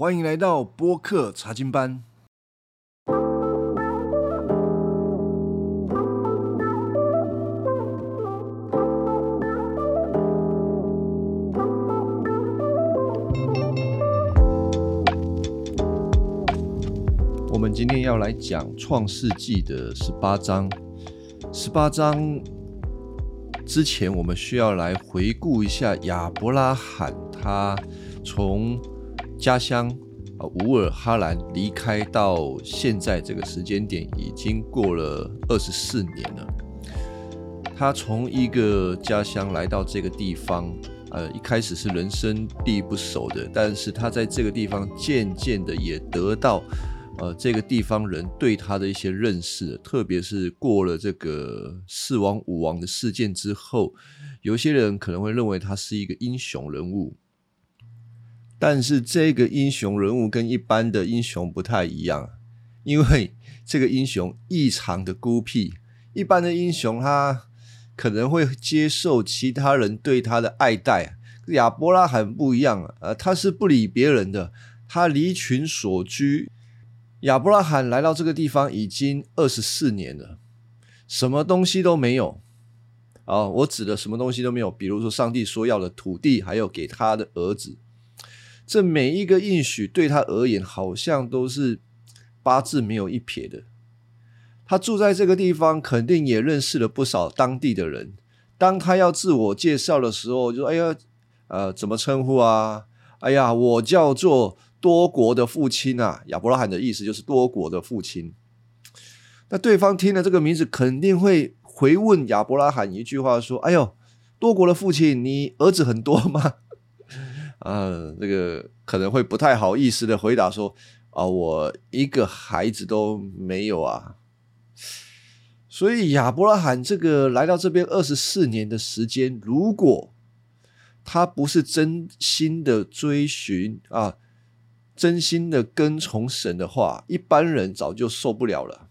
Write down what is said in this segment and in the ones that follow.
欢迎来到播客查经班。我们今天要来讲《创世纪》的十八章。十八章之前，我们需要来回顾一下亚伯拉罕他从家乡啊乌尔哈兰离开到现在这个时间点，已经过了二十四年了。他从一个家乡来到这个地方，呃，一开始是人生地不熟的，但是他在这个地方渐渐的也得到。呃，这个地方人对他的一些认识，特别是过了这个四王五王的事件之后，有些人可能会认为他是一个英雄人物。但是这个英雄人物跟一般的英雄不太一样，因为这个英雄异常的孤僻。一般的英雄他可能会接受其他人对他的爱戴，亚伯拉罕不一样啊，他是不理别人的，他离群所居。亚伯拉罕来到这个地方已经二十四年了，什么东西都没有。啊，我指的什么东西都没有，比如说上帝说要的土地，还有给他的儿子，这每一个应许对他而言，好像都是八字没有一撇的。他住在这个地方，肯定也认识了不少当地的人。当他要自我介绍的时候，就说：“哎呀，呃，怎么称呼啊？哎呀，我叫做……”多国的父亲啊，亚伯拉罕的意思就是多国的父亲。那对方听了这个名字，肯定会回问亚伯拉罕一句话：说，哎呦，多国的父亲，你儿子很多吗？啊，这个可能会不太好意思的回答说：啊，我一个孩子都没有啊。所以亚伯拉罕这个来到这边二十四年的时间，如果他不是真心的追寻啊。真心的跟从神的话，一般人早就受不了了。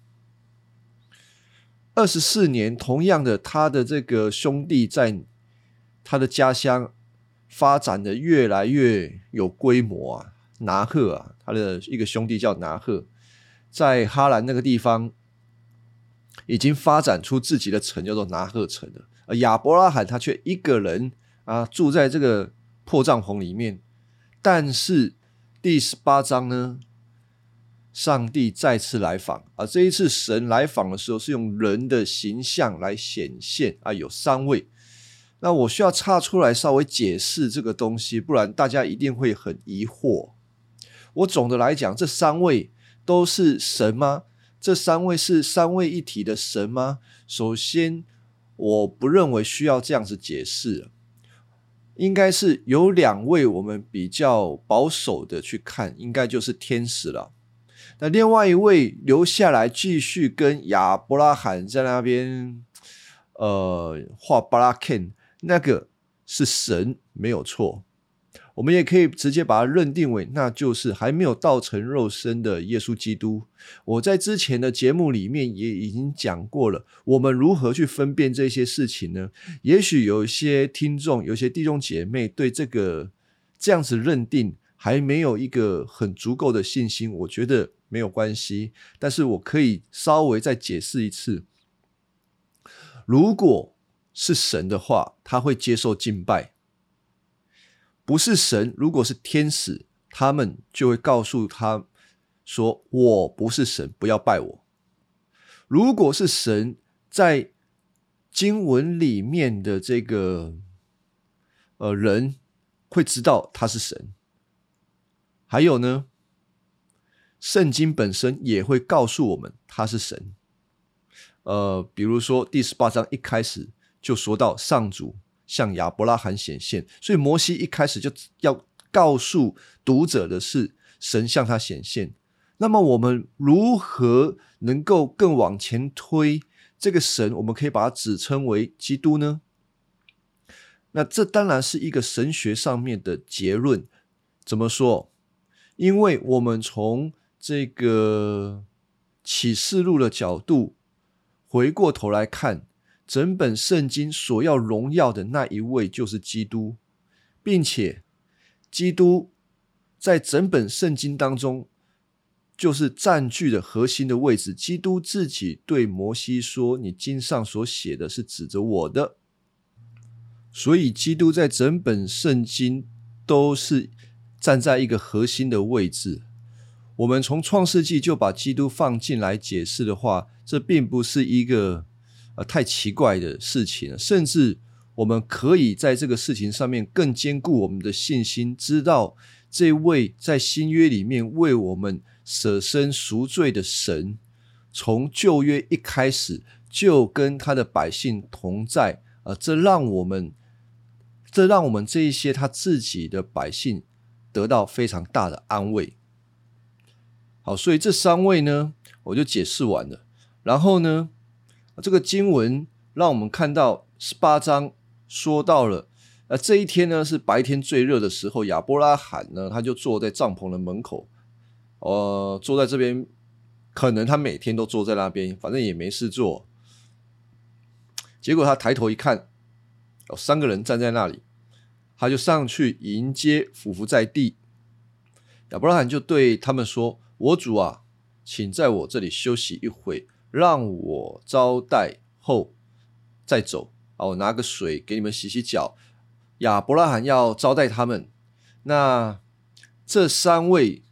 二十四年，同样的，他的这个兄弟在他的家乡发展的越来越有规模啊。拿赫啊，他的一个兄弟叫拿赫，在哈兰那个地方已经发展出自己的城，叫做拿赫城了。而亚伯拉罕他却一个人啊，住在这个破帐篷里面，但是。第十八章呢，上帝再次来访啊！这一次神来访的时候，是用人的形象来显现啊，有三位。那我需要插出来稍微解释这个东西，不然大家一定会很疑惑。我总的来讲，这三位都是神吗？这三位是三位一体的神吗？首先，我不认为需要这样子解释。应该是有两位，我们比较保守的去看，应该就是天使了。那另外一位留下来继续跟亚伯拉罕在那边，呃，画巴拉 Ken，那个是神，没有错。我们也可以直接把它认定为，那就是还没有道成肉身的耶稣基督。我在之前的节目里面也已经讲过了，我们如何去分辨这些事情呢？也许有一些听众、有些弟兄姐妹对这个这样子认定还没有一个很足够的信心，我觉得没有关系。但是我可以稍微再解释一次：如果是神的话，他会接受敬拜。不是神，如果是天使，他们就会告诉他说：“我不是神，不要拜我。”如果是神，在经文里面的这个呃人会知道他是神。还有呢，圣经本身也会告诉我们他是神。呃，比如说第十八章一开始就说到上主。向亚伯拉罕显现，所以摩西一开始就要告诉读者的是神向他显现。那么我们如何能够更往前推这个神？我们可以把它指称为基督呢？那这当然是一个神学上面的结论。怎么说？因为我们从这个启示录的角度回过头来看。整本圣经所要荣耀的那一位就是基督，并且基督在整本圣经当中，就是占据了核心的位置。基督自己对摩西说：“你经上所写的是指着我的。”所以，基督在整本圣经都是站在一个核心的位置。我们从创世纪就把基督放进来解释的话，这并不是一个呃太奇怪的事情了，甚至我们可以在这个事情上面更坚固我们的信心，知道这位在新约里面为我们舍身赎罪的神，从旧约一开始就跟他的百姓同在啊，这让我们。这让我们这一些他自己的百姓得到非常大的安慰。好，所以这三位呢，我就解释完了。然后呢，这个经文让我们看到十八章说到了，呃，这一天呢是白天最热的时候，亚伯拉罕呢他就坐在帐篷的门口，呃，坐在这边，可能他每天都坐在那边，反正也没事做。结果他抬头一看。有三个人站在那里，他就上去迎接，俯伏在地。亚伯拉罕就对他们说：“我主啊，请在我这里休息一会，让我招待后再走。啊，我拿个水给你们洗洗脚。”亚伯拉罕要招待他们，那这三位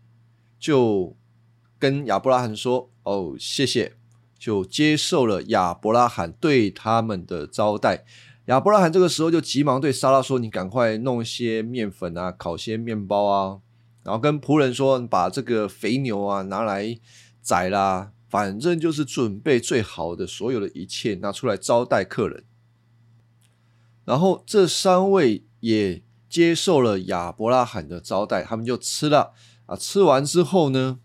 就跟亚伯拉罕说：“哦，谢谢。”就接受了亚伯拉罕对他们的招待。亚伯拉罕这个时候就急忙对莎拉说：“你赶快弄些面粉啊，烤些面包啊，然后跟仆人说，把这个肥牛啊拿来宰啦，反正就是准备最好的所有的一切拿出来招待客人。”然后这三位也接受了亚伯拉罕的招待，他们就吃了啊。吃完之后呢，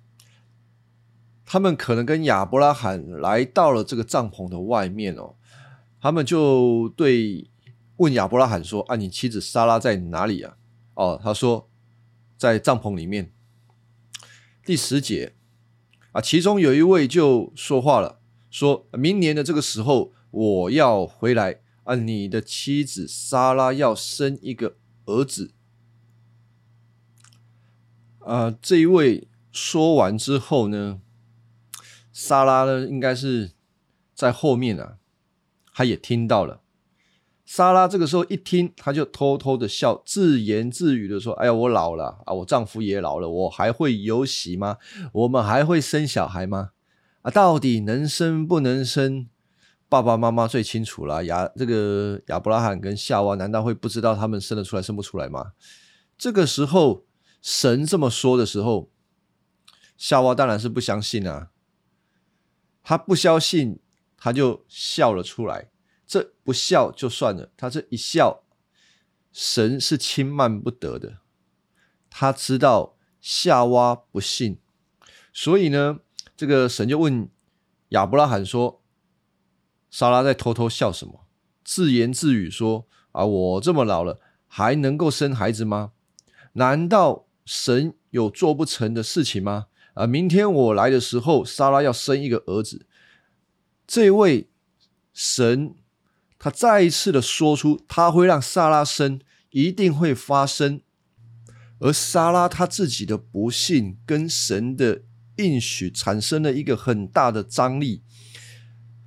他们可能跟亚伯拉罕来到了这个帐篷的外面哦。他们就对问亚伯拉罕说：“啊，你妻子莎拉在哪里啊？”哦，他说在帐篷里面。第十节啊，其中有一位就说话了，说明年的这个时候我要回来啊，你的妻子莎拉要生一个儿子。啊，这一位说完之后呢，莎拉呢应该是在后面啊。他也听到了，莎拉这个时候一听，他就偷偷的笑，自言自语的说：“哎呀，我老了啊，我丈夫也老了，我还会有喜吗？我们还会生小孩吗？啊，到底能生不能生？爸爸妈妈最清楚了。亚这个亚伯拉罕跟夏娃，难道会不知道他们生得出来生不出来吗？这个时候神这么说的时候，夏娃当然是不相信啊，他不相信。”他就笑了出来，这不笑就算了，他这一笑，神是轻慢不得的。他知道夏娃不信，所以呢，这个神就问亚伯拉罕说：“莎拉在偷偷笑什么？自言自语说：‘啊，我这么老了，还能够生孩子吗？难道神有做不成的事情吗？’啊，明天我来的时候，莎拉要生一个儿子。”这位神，他再一次的说出，他会让萨拉生，一定会发生。而莎拉他自己的不幸，跟神的应许产生了一个很大的张力。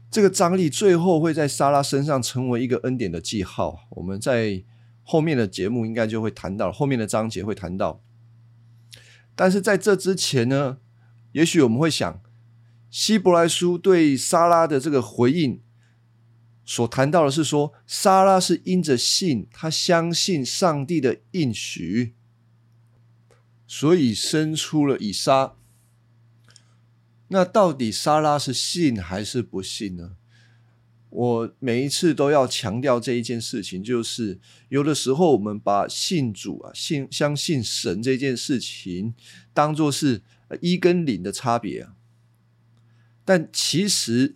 这个张力最后会在莎拉身上成为一个恩典的记号。我们在后面的节目应该就会谈到，后面的章节会谈到。但是在这之前呢，也许我们会想。希伯来书对莎拉的这个回应所谈到的是说，莎拉是因着信，他相信上帝的应许，所以生出了以撒。那到底莎拉是信还是不信呢？我每一次都要强调这一件事情，就是有的时候我们把信主啊、信相信神这件事情，当做是一跟零的差别啊。但其实，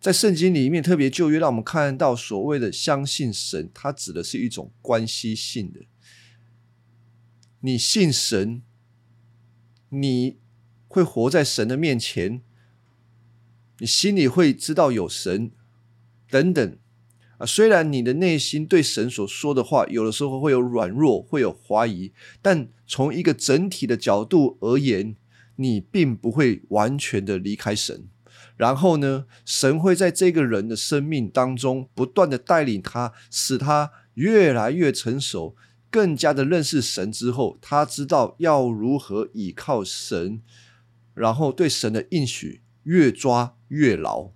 在圣经里面，特别旧约让我们看到所谓的相信神，它指的是一种关系性的。你信神，你会活在神的面前，你心里会知道有神等等，啊，虽然你的内心对神所说的话，有的时候会有软弱，会有怀疑，但从一个整体的角度而言，你并不会完全的离开神。然后呢，神会在这个人的生命当中不断的带领他，使他越来越成熟，更加的认识神之后，他知道要如何倚靠神，然后对神的应许越抓越牢。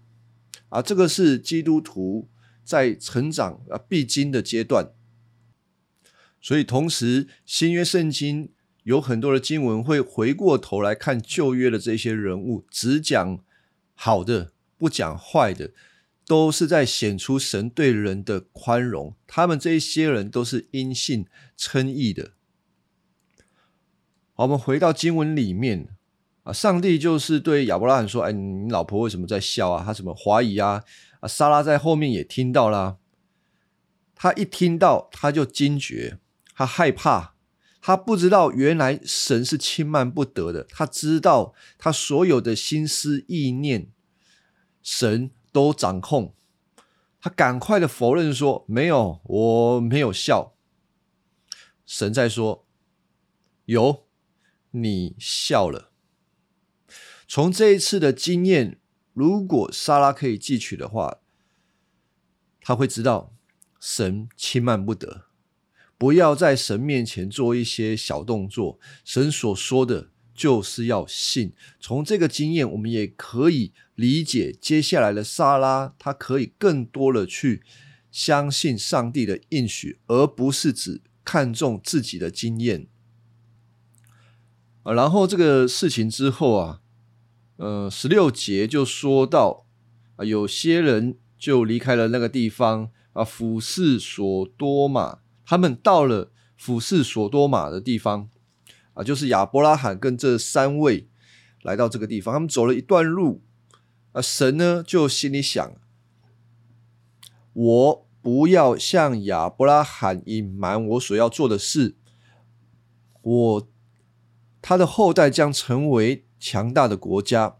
啊，这个是基督徒。在成长啊必经的阶段，所以同时新约圣经有很多的经文会回过头来看旧约的这些人物，只讲好的，不讲坏的，都是在显出神对人的宽容。他们这一些人都是因信称义的。好，我们回到经文里面啊，上帝就是对亚伯拉罕说：“哎，你老婆为什么在笑啊？他什么怀疑啊？”啊，莎拉在后面也听到了。他一听到，他就惊觉，他害怕，他不知道原来神是轻慢不得的。他知道他所有的心思意念，神都掌控。他赶快的否认说：“没有，我没有笑。”神在说：“有，你笑了。”从这一次的经验。如果莎拉可以记取的话，他会知道神轻慢不得，不要在神面前做一些小动作。神所说的就是要信。从这个经验，我们也可以理解接下来的莎拉，他可以更多的去相信上帝的应许，而不是只看重自己的经验。啊，然后这个事情之后啊。呃，十六节就说到啊，有些人就离开了那个地方啊，俯视索多玛。他们到了俯视索多玛的地方啊，就是亚伯拉罕跟这三位来到这个地方。他们走了一段路啊，神呢就心里想：我不要向亚伯拉罕隐瞒我所要做的事，我他的后代将成为。强大的国家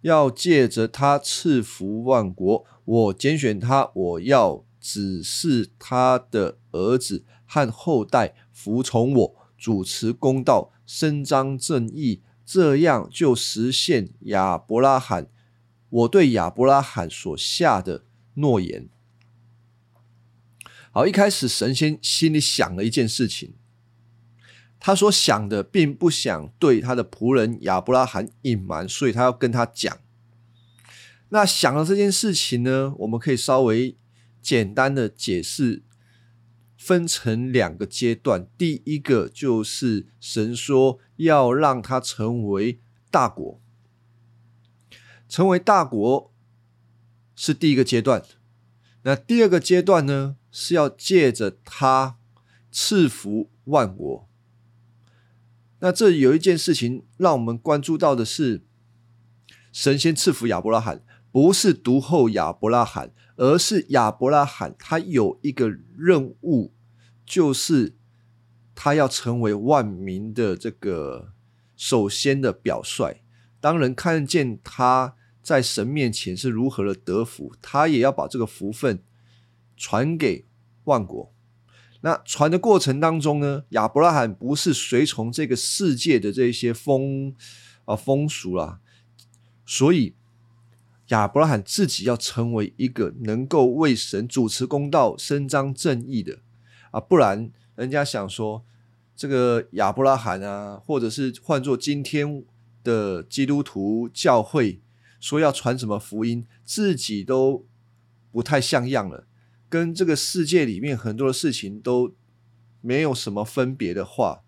要借着他赐福万国，我拣选他，我要只是他的儿子和后代服从我，主持公道，伸张正义，这样就实现亚伯拉罕我对亚伯拉罕所下的诺言。好，一开始神仙心里想了一件事情。他所想的，并不想对他的仆人亚伯拉罕隐瞒，所以他要跟他讲。那想了这件事情呢，我们可以稍微简单的解释，分成两个阶段。第一个就是神说要让他成为大国，成为大国是第一个阶段。那第二个阶段呢，是要借着他赐福万国。那这有一件事情让我们关注到的是，神仙赐福亚伯拉罕，不是独后亚伯拉罕，而是亚伯拉罕他有一个任务，就是他要成为万民的这个首先的表率。当人看见他在神面前是如何的得福，他也要把这个福分传给万国。那传的过程当中呢，亚伯拉罕不是随从这个世界的这些风啊风俗啦，所以亚伯拉罕自己要成为一个能够为神主持公道、伸张正义的啊，不然人家想说这个亚伯拉罕啊，或者是换作今天的基督徒教会说要传什么福音，自己都不太像样了。跟这个世界里面很多的事情都没有什么分别的话，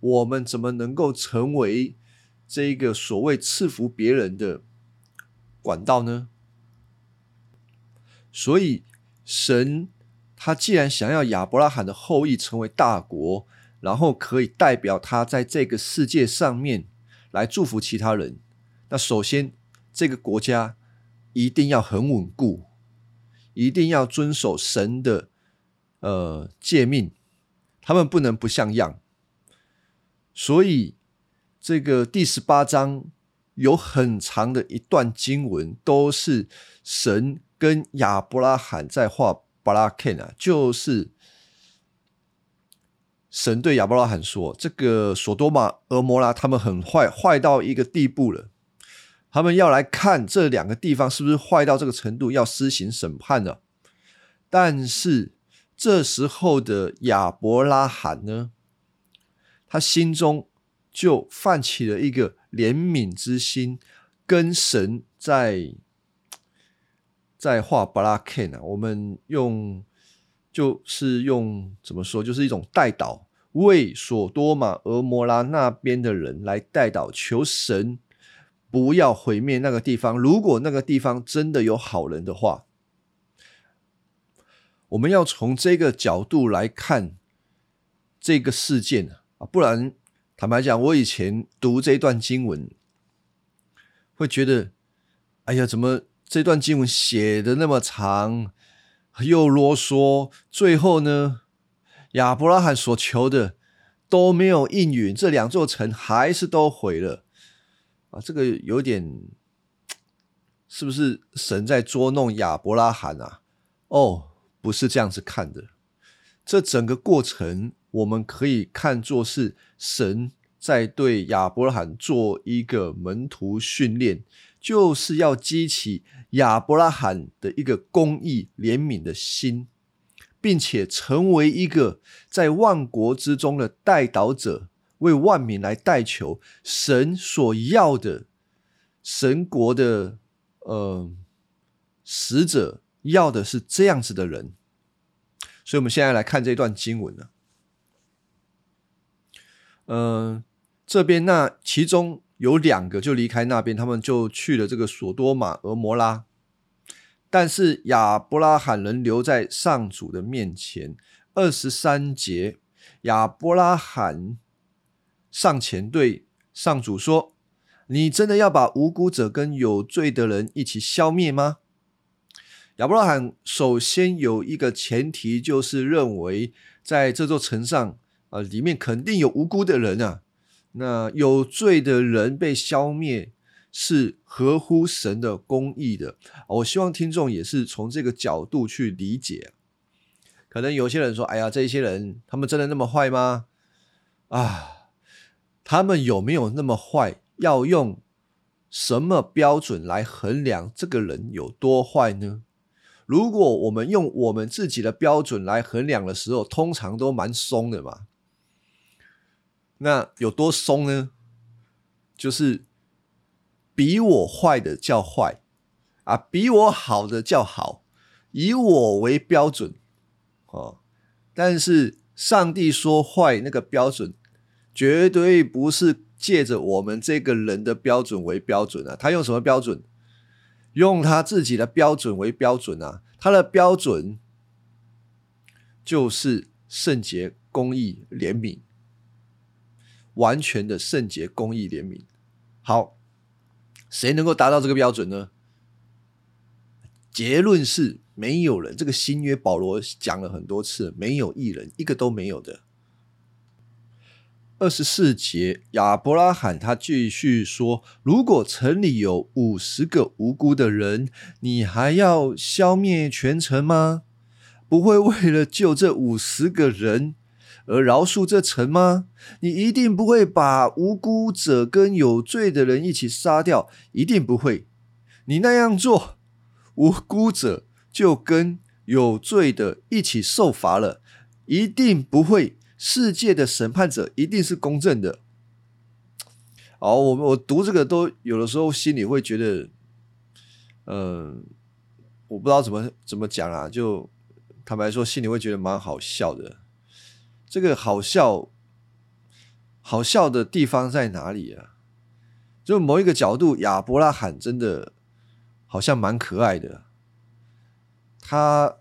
我们怎么能够成为这个所谓赐福别人的管道呢？所以，神他既然想要亚伯拉罕的后裔成为大国，然后可以代表他在这个世界上面来祝福其他人，那首先这个国家一定要很稳固。一定要遵守神的呃诫命，他们不能不像样。所以这个第十八章有很长的一段经文，都是神跟亚伯拉罕在画巴拉 Ken 啊，就是神对亚伯拉罕说：“这个索多玛、俄摩拉他们很坏，坏到一个地步了。他们要来看这两个地方是不是坏到这个程度，要施行审判了。但是这时候的亚伯拉罕呢，他心中就泛起了一个怜悯之心，跟神在。”在画巴拉 Ken 啊，我们用就是用怎么说，就是一种代祷，为索多玛、俄摩拉那边的人来代祷，求神不要毁灭那个地方。如果那个地方真的有好人的话，我们要从这个角度来看这个事件啊，不然坦白讲，我以前读这段经文会觉得，哎呀，怎么？这段经文写的那么长，又啰嗦，最后呢，亚伯拉罕所求的都没有应允，这两座城还是都毁了啊！这个有点，是不是神在捉弄亚伯拉罕啊？哦，不是这样子看的，这整个过程我们可以看作是神在对亚伯拉罕做一个门徒训练。就是要激起亚伯拉罕的一个公义怜悯的心，并且成为一个在万国之中的代祷者，为万民来代求神所要的神国的呃使者，要的是这样子的人。所以，我们现在来看这段经文呢，嗯，这边那其中。有两个就离开那边，他们就去了这个索多玛、俄摩拉。但是亚伯拉罕人留在上主的面前。二十三节，亚伯拉罕上前对上主说：“你真的要把无辜者跟有罪的人一起消灭吗？”亚伯拉罕首先有一个前提，就是认为在这座城上，啊，里面肯定有无辜的人啊。那有罪的人被消灭是合乎神的公义的。我希望听众也是从这个角度去理解。可能有些人说：“哎呀，这些人他们真的那么坏吗？”啊，他们有没有那么坏？要用什么标准来衡量这个人有多坏呢？如果我们用我们自己的标准来衡量的时候，通常都蛮松的嘛。那有多松呢？就是比我坏的叫坏啊，比我好的叫好，以我为标准哦。但是上帝说坏那个标准，绝对不是借着我们这个人的标准为标准啊。他用什么标准？用他自己的标准为标准啊。他的标准就是圣洁、公义、怜悯。完全的圣洁、公义、怜悯。好，谁能够达到这个标准呢？结论是没有人。这个新约保罗讲了很多次，没有一人，一个都没有的。二十四节，亚伯拉罕他继续说：“如果城里有五十个无辜的人，你还要消灭全城吗？不会为了救这五十个人？”而饶恕这城吗？你一定不会把无辜者跟有罪的人一起杀掉，一定不会。你那样做，无辜者就跟有罪的一起受罚了，一定不会。世界的审判者一定是公正的。好，我我读这个都有的时候心里会觉得，嗯，我不知道怎么怎么讲啊，就坦白说，心里会觉得蛮好笑的。这个好笑，好笑的地方在哪里啊？就某一个角度，亚伯拉罕真的好像蛮可爱的。他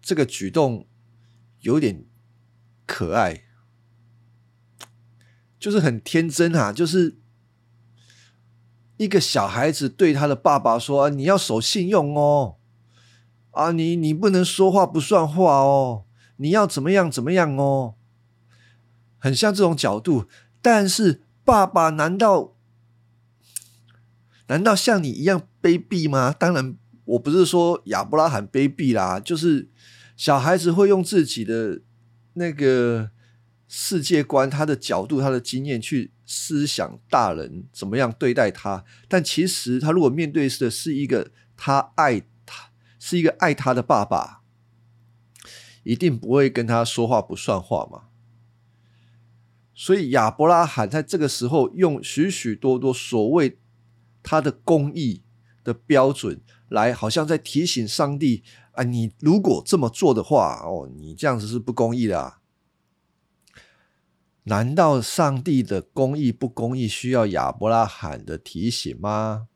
这个举动有点可爱，就是很天真啊，就是一个小孩子对他的爸爸说：“你要守信用哦，啊，你你不能说话不算话哦，你要怎么样怎么样哦。”很像这种角度，但是爸爸难道难道像你一样卑鄙吗？当然，我不是说亚伯拉罕卑鄙啦，就是小孩子会用自己的那个世界观、他的角度、他的经验去思想大人怎么样对待他，但其实他如果面对的是一个他爱他，是一个爱他的爸爸，一定不会跟他说话不算话嘛。所以亚伯拉罕在这个时候用许许多多所谓他的公义的标准来，好像在提醒上帝啊，你如果这么做的话，哦，你这样子是不公义的啊。难道上帝的公义不公义需要亚伯拉罕的提醒吗？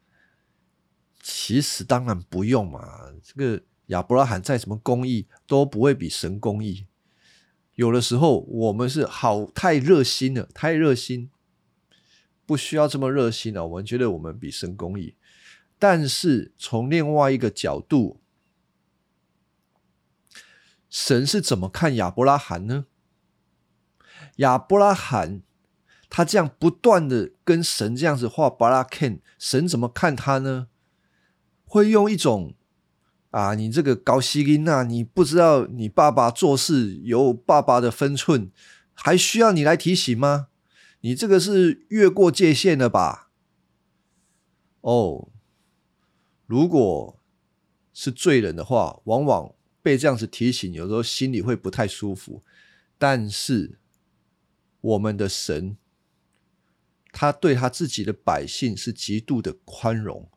其实当然不用嘛，这个亚伯拉罕再怎么公义都不会比神公义。有的时候我们是好太热心了，太热心，不需要这么热心了。我们觉得我们比神公义，但是从另外一个角度，神是怎么看亚伯拉罕呢？亚伯拉罕他这样不断的跟神这样子画巴拉 Ken，神怎么看他呢？会用一种。啊，你这个高希林娜，你不知道你爸爸做事有爸爸的分寸，还需要你来提醒吗？你这个是越过界限了吧？哦，如果是罪人的话，往往被这样子提醒，有时候心里会不太舒服。但是我们的神，他对他自己的百姓是极度的宽容。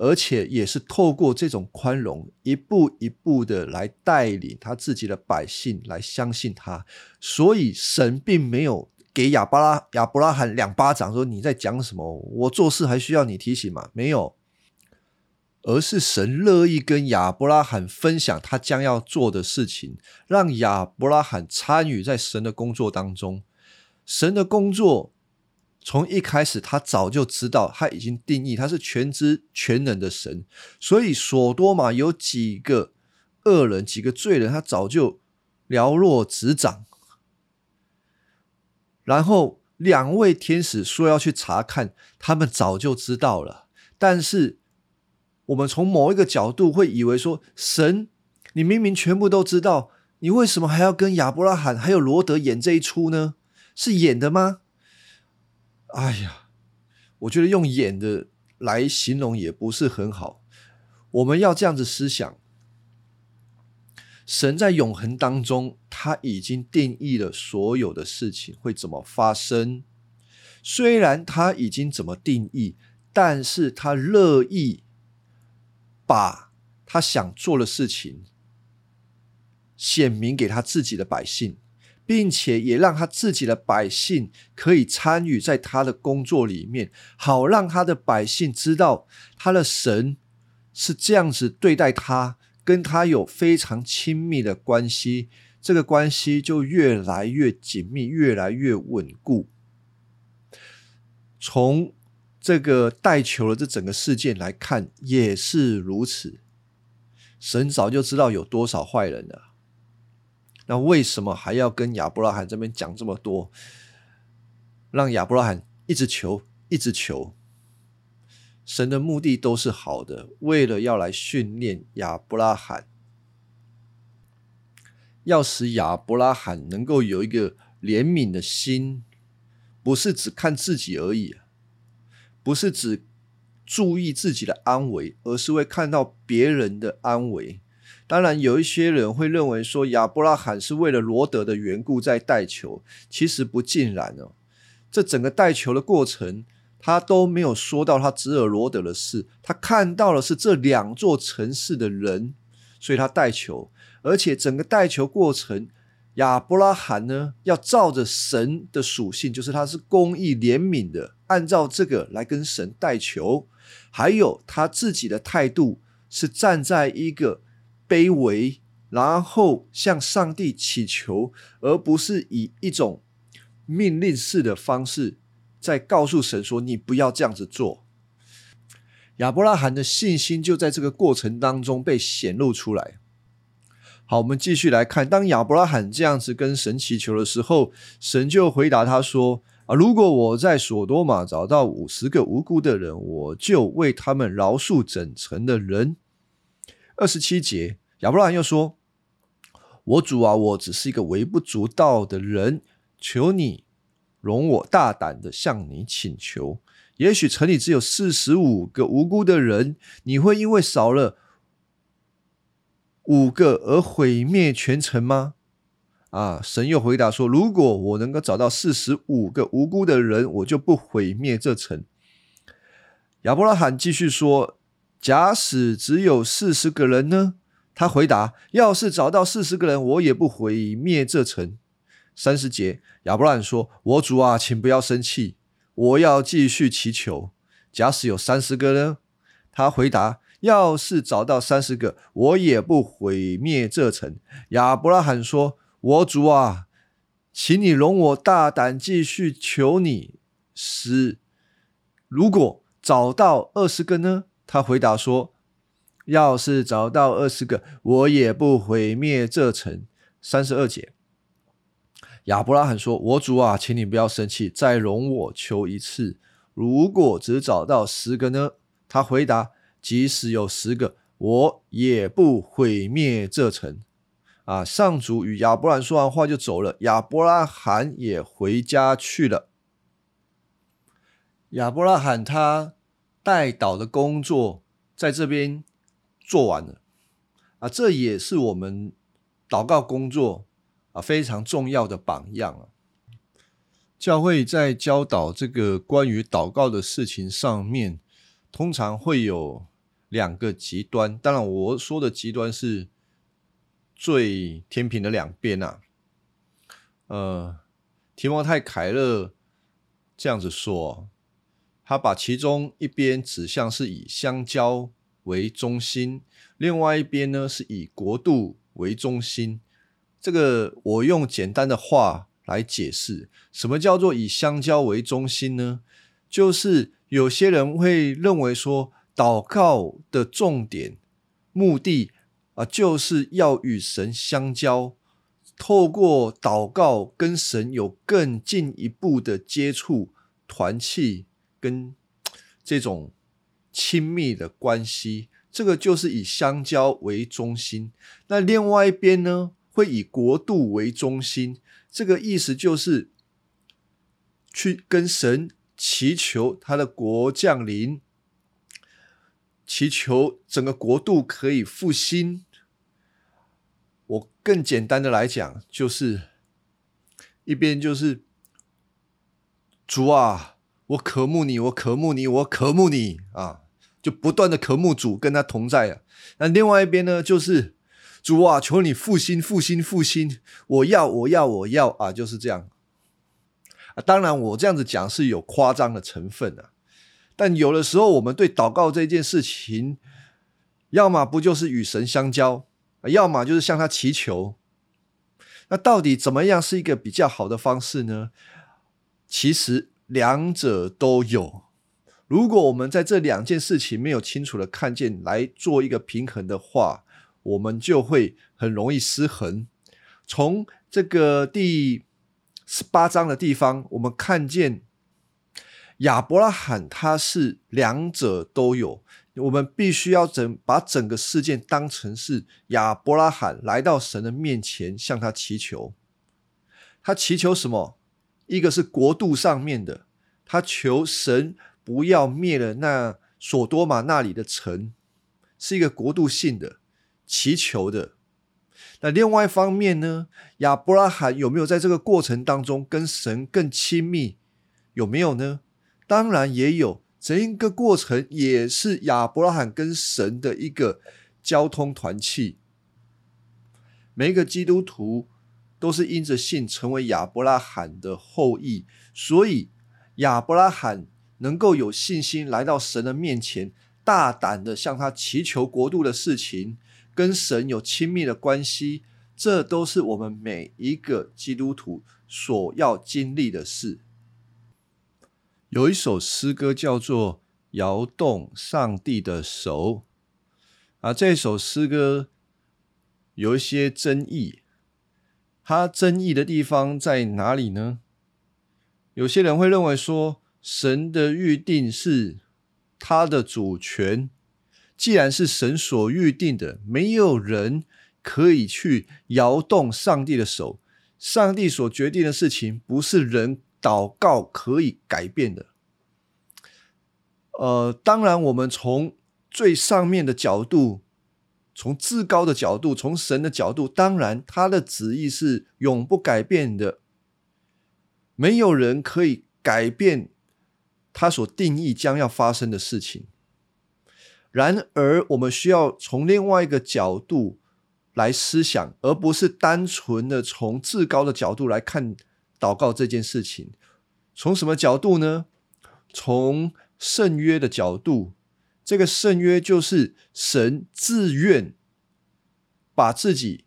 而且也是透过这种宽容，一步一步的来带领他自己的百姓来相信他。所以神并没有给亚伯拉亚伯拉罕两巴掌，说你在讲什么？我做事还需要你提醒吗？没有，而是神乐意跟亚伯拉罕分享他将要做的事情，让亚伯拉罕参与在神的工作当中。神的工作。从一开始，他早就知道，他已经定义他是全知全能的神，所以索多玛有几个恶人、几个罪人，他早就了若指掌。然后两位天使说要去查看，他们早就知道了。但是我们从某一个角度会以为说，神，你明明全部都知道，你为什么还要跟亚伯拉罕还有罗德演这一出呢？是演的吗？哎呀，我觉得用演的来形容也不是很好。我们要这样子思想：神在永恒当中，他已经定义了所有的事情会怎么发生。虽然他已经怎么定义，但是他乐意把他想做的事情显明给他自己的百姓。并且也让他自己的百姓可以参与在他的工作里面，好让他的百姓知道他的神是这样子对待他，跟他有非常亲密的关系，这个关系就越来越紧密，越来越稳固。从这个带球的这整个事件来看，也是如此。神早就知道有多少坏人了。那为什么还要跟亚伯拉罕这边讲这么多？让亚伯拉罕一直求，一直求。神的目的都是好的，为了要来训练亚伯拉罕，要使亚伯拉罕能够有一个怜悯的心，不是只看自己而已，不是只注意自己的安危，而是会看到别人的安危。当然，有一些人会认为说亚伯拉罕是为了罗德的缘故在带球，其实不尽然哦。这整个带球的过程，他都没有说到他侄儿罗德的事，他看到的是这两座城市的人，所以他带球。而且整个带球过程，亚伯拉罕呢要照着神的属性，就是他是公义怜悯的，按照这个来跟神带球。还有他自己的态度是站在一个。卑微，然后向上帝祈求，而不是以一种命令式的方式在告诉神说：“你不要这样子做。”亚伯拉罕的信心就在这个过程当中被显露出来。好，我们继续来看，当亚伯拉罕这样子跟神祈求的时候，神就回答他说：“啊，如果我在索多玛找到五十个无辜的人，我就为他们饶恕整城的人。”二十七节，亚伯拉罕又说：“我主啊，我只是一个微不足道的人，求你容我大胆的向你请求。也许城里只有四十五个无辜的人，你会因为少了五个而毁灭全城吗？啊！神又回答说：“如果我能够找到四十五个无辜的人，我就不毁灭这城。”亚伯拉罕继续说：“假使只有四十个人呢？”他回答：“要是找到四十个人，我也不毁灭这城。”三十节，亚伯拉罕说：“我主啊，请不要生气。”我要继续祈求。假使有三十个呢，他回答：“要是找到三十个，我也不毁灭这城。”亚伯拉罕说：“我主啊，请你容我大胆继续求你。使如果找到二十个呢？”他回答说：“要是找到二十个，我也不毁灭这城。”三十二节。亚伯拉罕说：“我主啊，请你不要生气，再容我求一次。如果只找到十个呢？”他回答：“即使有十个，我也不毁灭这城。”啊！上主与亚伯兰说完话就走了，亚伯拉罕也回家去了。亚伯拉罕他带祷的工作在这边做完了啊！这也是我们祷告工作啊。非常重要的榜样啊！教会在教导这个关于祷告的事情上面，通常会有两个极端。当然，我说的极端是最天平的两边呐。呃，提摩太凯勒这样子说，他把其中一边指向是以相交为中心，另外一边呢是以国度为中心。这个我用简单的话来解释，什么叫做以相交为中心呢？就是有些人会认为说，祷告的重点、目的啊，就是要与神相交，透过祷告跟神有更进一步的接触、团契跟这种亲密的关系，这个就是以相交为中心。那另外一边呢？会以国度为中心，这个意思就是去跟神祈求他的国降临，祈求整个国度可以复兴。我更简单的来讲，就是一边就是主啊，我渴慕你，我渴慕你，我渴慕你啊，就不断的渴慕主，跟他同在啊。那另外一边呢，就是。主啊，求你复兴，复兴，复兴！我要，我要，我要啊！就是这样。当然，我这样子讲是有夸张的成分的，但有的时候我们对祷告这件事情，要么不就是与神相交，要么就是向他祈求。那到底怎么样是一个比较好的方式呢？其实两者都有。如果我们在这两件事情没有清楚的看见，来做一个平衡的话，我们就会很容易失衡。从这个第十八章的地方，我们看见亚伯拉罕他是两者都有。我们必须要整把整个事件当成是亚伯拉罕来到神的面前，向他祈求。他祈求什么？一个是国度上面的，他求神不要灭了那索多玛那里的城，是一个国度性的。祈求的，那另外一方面呢？亚伯拉罕有没有在这个过程当中跟神更亲密？有没有呢？当然也有，整个过程也是亚伯拉罕跟神的一个交通团契。每一个基督徒都是因着信成为亚伯拉罕的后裔，所以亚伯拉罕能够有信心来到神的面前，大胆的向他祈求国度的事情。跟神有亲密的关系，这都是我们每一个基督徒所要经历的事。有一首诗歌叫做《摇动上帝的手》，啊，这首诗歌有一些争议。它争议的地方在哪里呢？有些人会认为说，神的预定是他的主权。既然是神所预定的，没有人可以去摇动上帝的手。上帝所决定的事情，不是人祷告可以改变的。呃，当然，我们从最上面的角度，从至高的角度，从神的角度，当然他的旨意是永不改变的。没有人可以改变他所定义将要发生的事情。然而，我们需要从另外一个角度来思想，而不是单纯的从至高的角度来看祷告这件事情。从什么角度呢？从圣约的角度。这个圣约就是神自愿把自己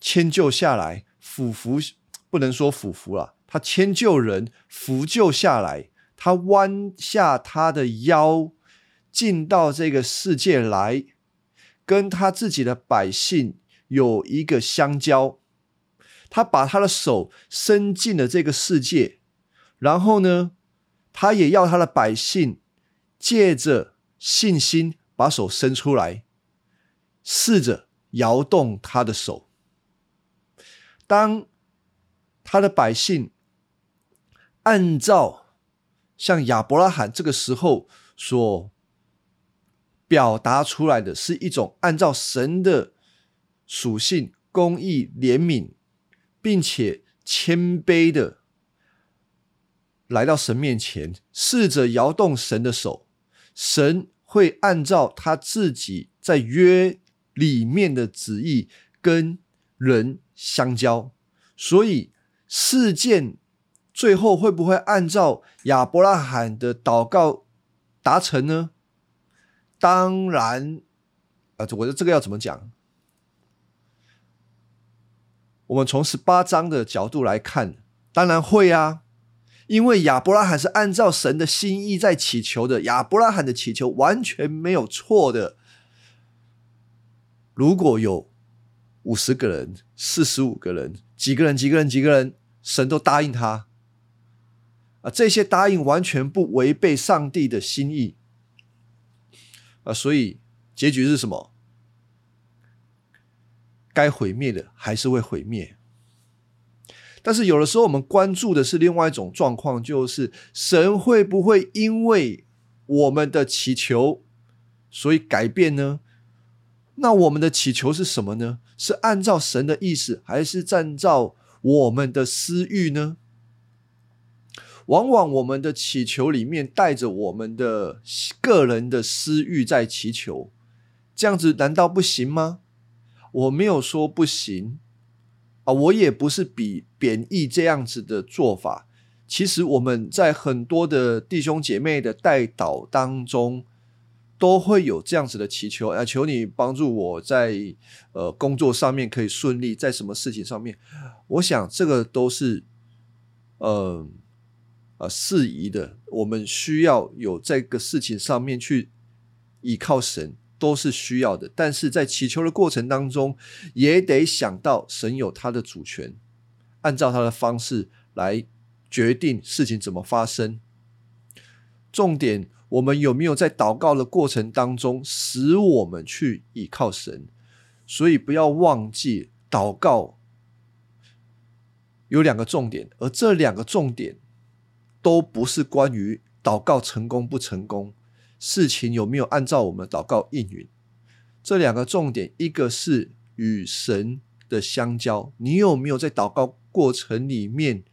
迁就下来，俯伏不能说俯伏了。他迁就人，扶就下来，他弯下他的腰，进到这个世界来，跟他自己的百姓有一个相交。他把他的手伸进了这个世界，然后呢，他也要他的百姓借着信心把手伸出来，试着摇动他的手。当他的百姓。按照像亚伯拉罕这个时候所表达出来的是一种按照神的属性、公义、怜悯，并且谦卑的来到神面前，试着摇动神的手，神会按照他自己在约里面的旨意跟人相交，所以事件。最后会不会按照亚伯拉罕的祷告达成呢？当然，啊，我的这个要怎么讲？我们从十八章的角度来看，当然会啊，因为亚伯拉罕是按照神的心意在祈求的，亚伯拉罕的祈求完全没有错的。如果有五十个人、四十五个人、几个人、几个人、几个人，神都答应他。啊，这些答应完全不违背上帝的心意啊，所以结局是什么？该毁灭的还是会毁灭。但是有的时候我们关注的是另外一种状况，就是神会不会因为我们的祈求，所以改变呢？那我们的祈求是什么呢？是按照神的意思，还是按照我们的私欲呢？往往我们的祈求里面带着我们的个人的私欲在祈求，这样子难道不行吗？我没有说不行啊，我也不是比贬义这样子的做法。其实我们在很多的弟兄姐妹的带导当中，都会有这样子的祈求啊，求你帮助我在呃工作上面可以顺利，在什么事情上面，我想这个都是嗯。啊，适宜的，我们需要有这个事情上面去依靠神，都是需要的。但是在祈求的过程当中，也得想到神有他的主权，按照他的方式来决定事情怎么发生。重点，我们有没有在祷告的过程当中，使我们去依靠神？所以不要忘记，祷告有两个重点，而这两个重点。都不是关于祷告成功不成功，事情有没有按照我们的祷告应允，这两个重点，一个是与神的相交，你有没有在祷告过程里面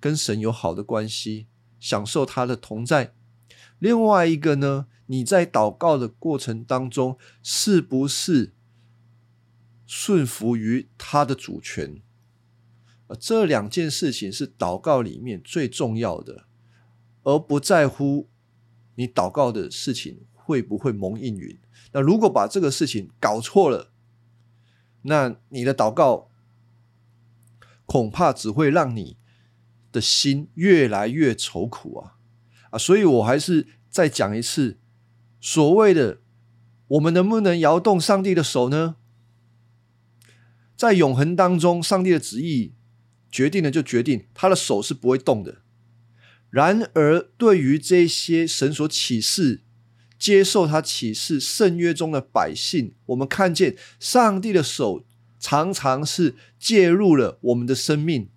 跟神有好的关系，享受他的同在？另外一个呢，你在祷告的过程当中，是不是顺服于他的主权？这两件事情是祷告里面最重要的，而不在乎你祷告的事情会不会蒙应允。那如果把这个事情搞错了，那你的祷告恐怕只会让你的心越来越愁苦啊！啊，所以我还是再讲一次，所谓的我们能不能摇动上帝的手呢？在永恒当中，上帝的旨意。决定了就决定，他的手是不会动的。然而，对于这些神所启示、接受他启示圣约中的百姓，我们看见上帝的手常常是介入了我们的生命，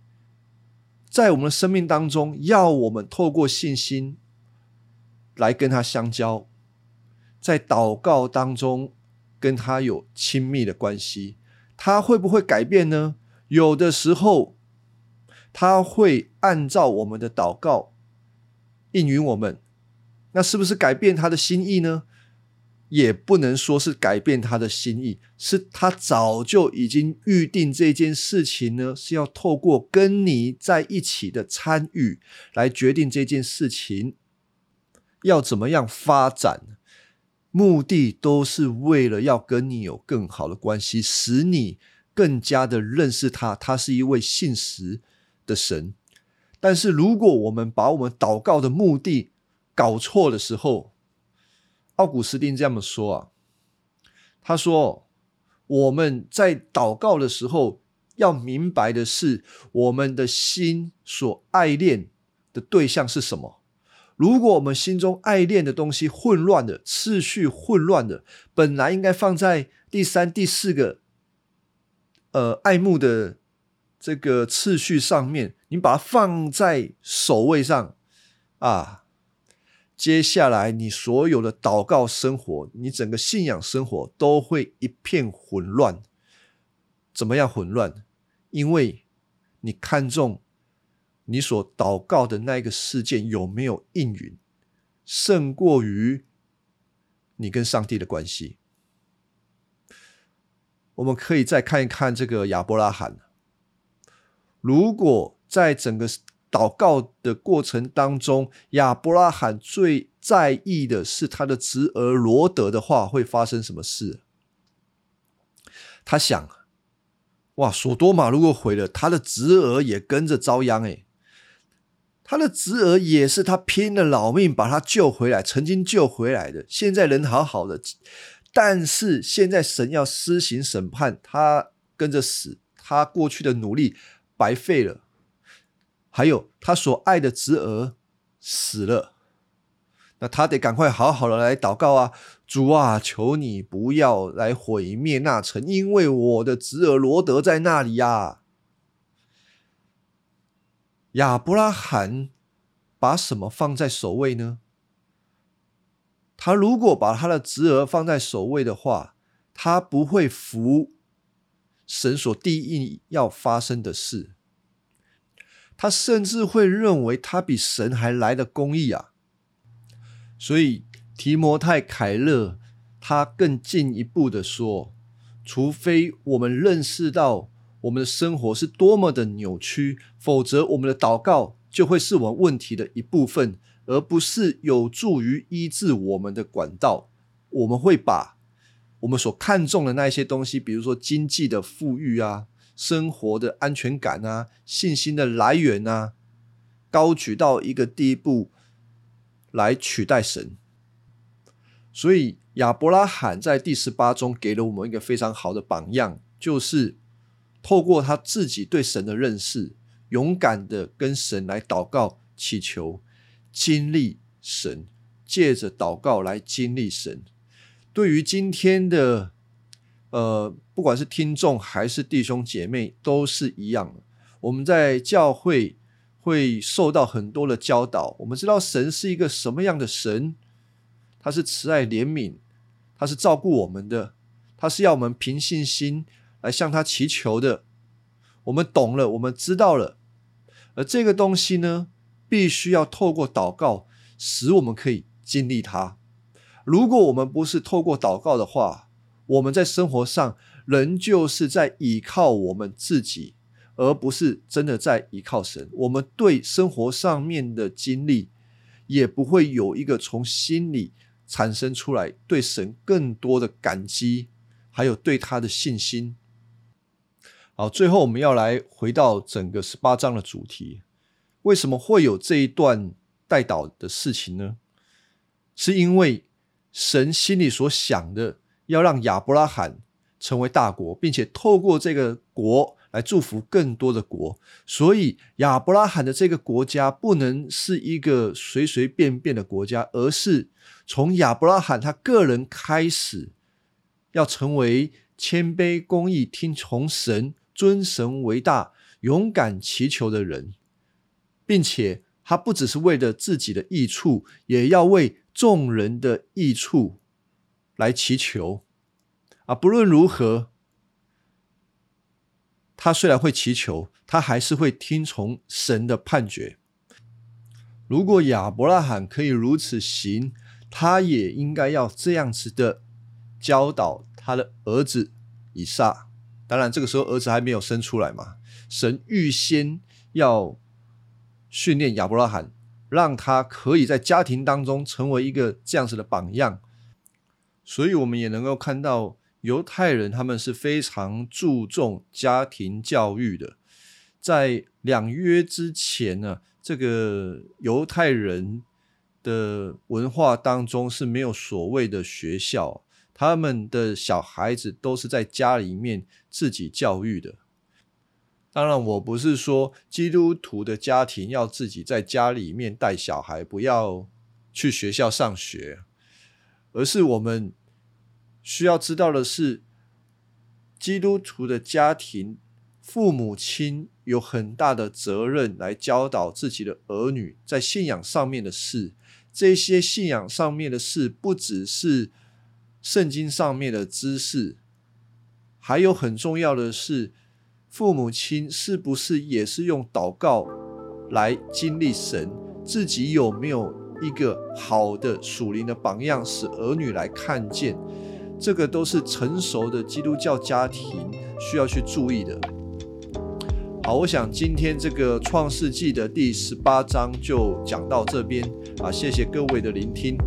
在我们的生命当中，要我们透过信心来跟他相交，在祷告当中跟他有亲密的关系。他会不会改变呢？有的时候，他会按照我们的祷告应允我们。那是不是改变他的心意呢？也不能说是改变他的心意，是他早就已经预定这件事情呢，是要透过跟你在一起的参与来决定这件事情要怎么样发展，目的都是为了要跟你有更好的关系，使你更加的认识他，他是一位信实的神。但是如果我们把我们祷告的目的，搞错的时候，奥古斯丁这样说啊，他说：“我们在祷告的时候，要明白的是，我们的心所爱恋的对象是什么。如果我们心中爱恋的东西混乱的次序混乱的，本来应该放在第三、第四个，呃，爱慕的这个次序上面，你把它放在首位上啊。”接下来，你所有的祷告生活，你整个信仰生活都会一片混乱。怎么样混乱？因为你看重你所祷告的那个事件有没有应允，胜过于你跟上帝的关系。我们可以再看一看这个亚伯拉罕，如果在整个。祷告的过程当中，亚伯拉罕最在意的是他的侄儿罗德的话会发生什么事。他想，哇，索多玛如果毁了，他的侄儿也跟着遭殃。诶，他的侄儿也是他拼了老命把他救回来，曾经救回来的，现在人好好的，但是现在神要施行审判，他跟着死，他过去的努力白费了。还有他所爱的侄儿死了，那他得赶快好好的来祷告啊！主啊，求你不要来毁灭那城，因为我的侄儿罗德在那里呀。亚伯拉罕把什么放在首位呢？他如果把他的侄儿放在首位的话，他不会服神所定义要发生的事。他甚至会认为他比神还来的公义啊！所以提摩太凯勒他更进一步的说：，除非我们认识到我们的生活是多么的扭曲，否则我们的祷告就会是我们问题的一部分，而不是有助于医治我们的管道。我们会把我们所看重的那一些东西，比如说经济的富裕啊。生活的安全感啊，信心的来源啊，高举到一个地步来取代神。所以亚伯拉罕在第十八中给了我们一个非常好的榜样，就是透过他自己对神的认识，勇敢的跟神来祷告祈求，经历神，借着祷告来经历神。对于今天的。呃，不管是听众还是弟兄姐妹，都是一样的。我们在教会会受到很多的教导。我们知道神是一个什么样的神，他是慈爱怜悯，他是照顾我们的，他是要我们凭信心来向他祈求的。我们懂了，我们知道了。而这个东西呢，必须要透过祷告，使我们可以经历它。如果我们不是透过祷告的话，我们在生活上仍旧是在依靠我们自己，而不是真的在依靠神。我们对生活上面的经历，也不会有一个从心里产生出来对神更多的感激，还有对他的信心。好，最后我们要来回到整个十八章的主题：为什么会有这一段带导的事情呢？是因为神心里所想的。要让亚伯拉罕成为大国，并且透过这个国来祝福更多的国。所以亚伯拉罕的这个国家不能是一个随随便便的国家，而是从亚伯拉罕他个人开始，要成为谦卑、公义、听从神、尊神为大、勇敢祈求的人，并且他不只是为了自己的益处，也要为众人的益处来祈求。啊，不论如何，他虽然会祈求，他还是会听从神的判决。如果亚伯拉罕可以如此行，他也应该要这样子的教导他的儿子以撒。当然，这个时候儿子还没有生出来嘛。神预先要训练亚伯拉罕，让他可以在家庭当中成为一个这样子的榜样。所以，我们也能够看到。犹太人他们是非常注重家庭教育的，在两约之前呢，这个犹太人的文化当中是没有所谓的学校，他们的小孩子都是在家里面自己教育的。当然，我不是说基督徒的家庭要自己在家里面带小孩，不要去学校上学，而是我们。需要知道的是，基督徒的家庭，父母亲有很大的责任来教导自己的儿女在信仰上面的事。这些信仰上面的事，不只是圣经上面的知识，还有很重要的是，父母亲是不是也是用祷告来经历神？自己有没有一个好的属灵的榜样，使儿女来看见？这个都是成熟的基督教家庭需要去注意的。好，我想今天这个创世纪的第十八章就讲到这边啊，谢谢各位的聆听。